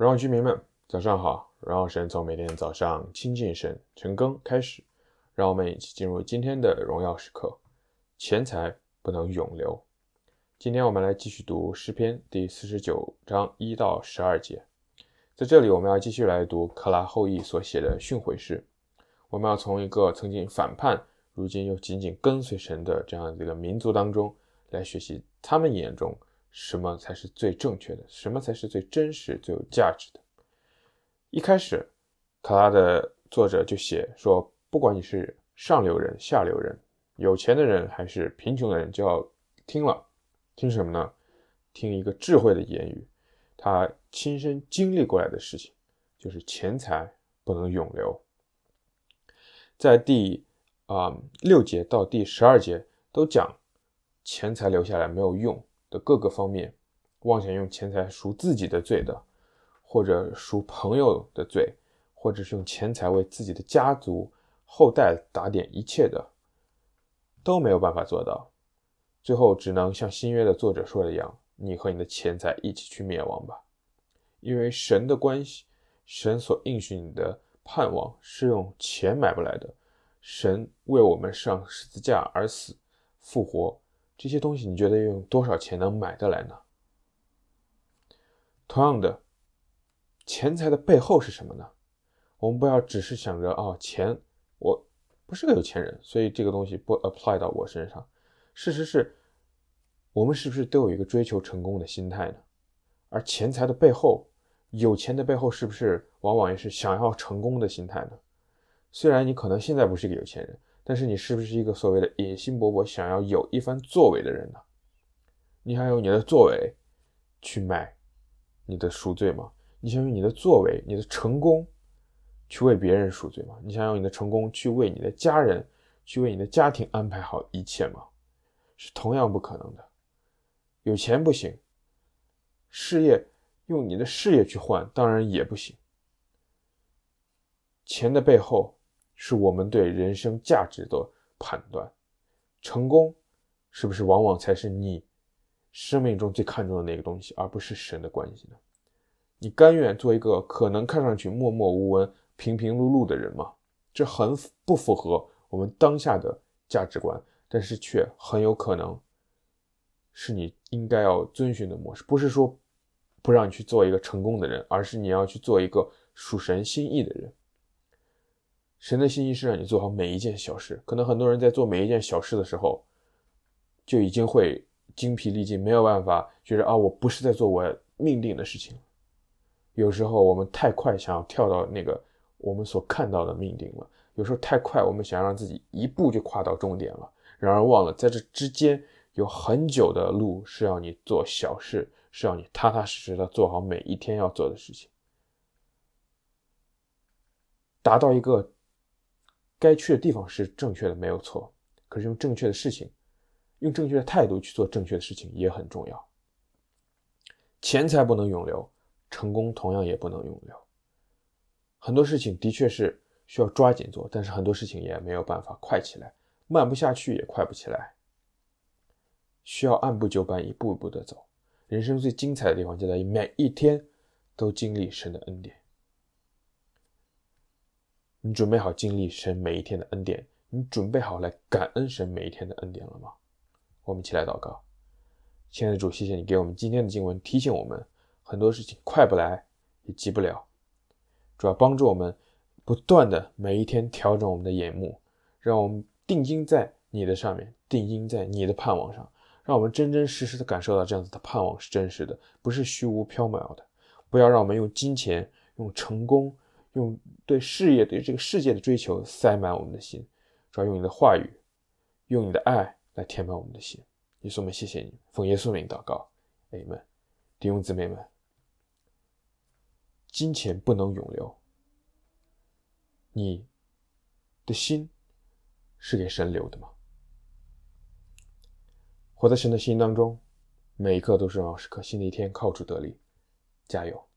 荣耀居民们，早上好！荣耀神从每天早上亲近神、晨更开始，让我们一起进入今天的荣耀时刻。钱财不能永留。今天我们来继续读诗篇第四十九章一到十二节。在这里，我们要继续来读克拉后裔所写的训诲诗。我们要从一个曾经反叛，如今又紧紧跟随神的这样的一个民族当中来学习他们眼中。什么才是最正确的？什么才是最真实、最有价值的？一开始，可拉的作者就写说，不管你是上流人、下流人，有钱的人还是贫穷的人，就要听了。听什么呢？听一个智慧的言语，他亲身经历过来的事情，就是钱财不能永留。在第啊、六节到第十二节都讲，钱财留下来没有用。的各个方面，妄想用钱财赎自己的罪的，或者赎朋友的罪，或者是用钱财为自己的家族后代打点一切的，都没有办法做到。最后只能像新约的作者说的一样，你和你的钱财一起去灭亡吧。因为神的关系，神所应许你的盼望是用钱买不来的。神为我们上十字架而死，复活。这些东西你觉得用多少钱能买得来呢？同样的，钱财的背后是什么呢？我们不要只是想着哦，钱，我不是个有钱人，所以这个东西不 apply 到我身上。事实是，我们是不是都有一个追求成功的心态呢？而钱财的背后，有钱的背后是不是往往也是想要成功的心态呢？虽然你可能现在不是一个有钱人。但是你是不是一个所谓的野心勃勃、想要有一番作为的人呢？你还有你的作为去买你的赎罪吗？你想用你的作为、你的成功去为别人赎罪吗？你想用你的成功去为你的家人、去为你的家庭安排好一切吗？是同样不可能的。有钱不行，事业用你的事业去换当然也不行。钱的背后。是我们对人生价值的判断，成功是不是往往才是你生命中最看重的那个东西，而不是神的关系呢？你甘愿做一个可能看上去默默无闻、平平碌碌的人吗？这很不符合我们当下的价值观，但是却很有可能是你应该要遵循的模式。不是说不让你去做一个成功的人，而是你要去做一个属神心意的人。神的心意是让你做好每一件小事。可能很多人在做每一件小事的时候，就已经会精疲力尽，没有办法觉得啊，我不是在做我命定的事情。有时候我们太快想要跳到那个我们所看到的命定了，有时候太快，我们想让自己一步就跨到终点了，然而忘了在这之间有很久的路是要你做小事，是要你踏踏实实的做好每一天要做的事情，达到一个。该去的地方是正确的，没有错。可是用正确的事情，用正确的态度去做正确的事情也很重要。钱财不能永留，成功同样也不能永留。很多事情的确是需要抓紧做，但是很多事情也没有办法快起来，慢不下去也快不起来。需要按部就班，一步一步的走。人生最精彩的地方就在于每一天都经历神的恩典。你准备好经历神每一天的恩典？你准备好来感恩神每一天的恩典了吗？我们一起来祷告。亲爱的主，谢谢你给我们今天的经文，提醒我们很多事情快不来也急不了，主要帮助我们不断的每一天调整我们的眼目，让我们定睛在你的上面，定睛在你的盼望上，让我们真真实实的感受到这样子的盼望是真实的，不是虚无缥缈的。不要让我们用金钱、用成功。用对事业、对这个世界的追求塞满我们的心，主要用你的话语，用你的爱来填满我们的心。耶稣，我们谢谢你，奉耶稣名祷告，阿门。弟兄姊妹们，金钱不能永留，你的心是给神留的吗？活在神的心当中，每一刻都是荣耀时刻。新的一天靠主得力，加油。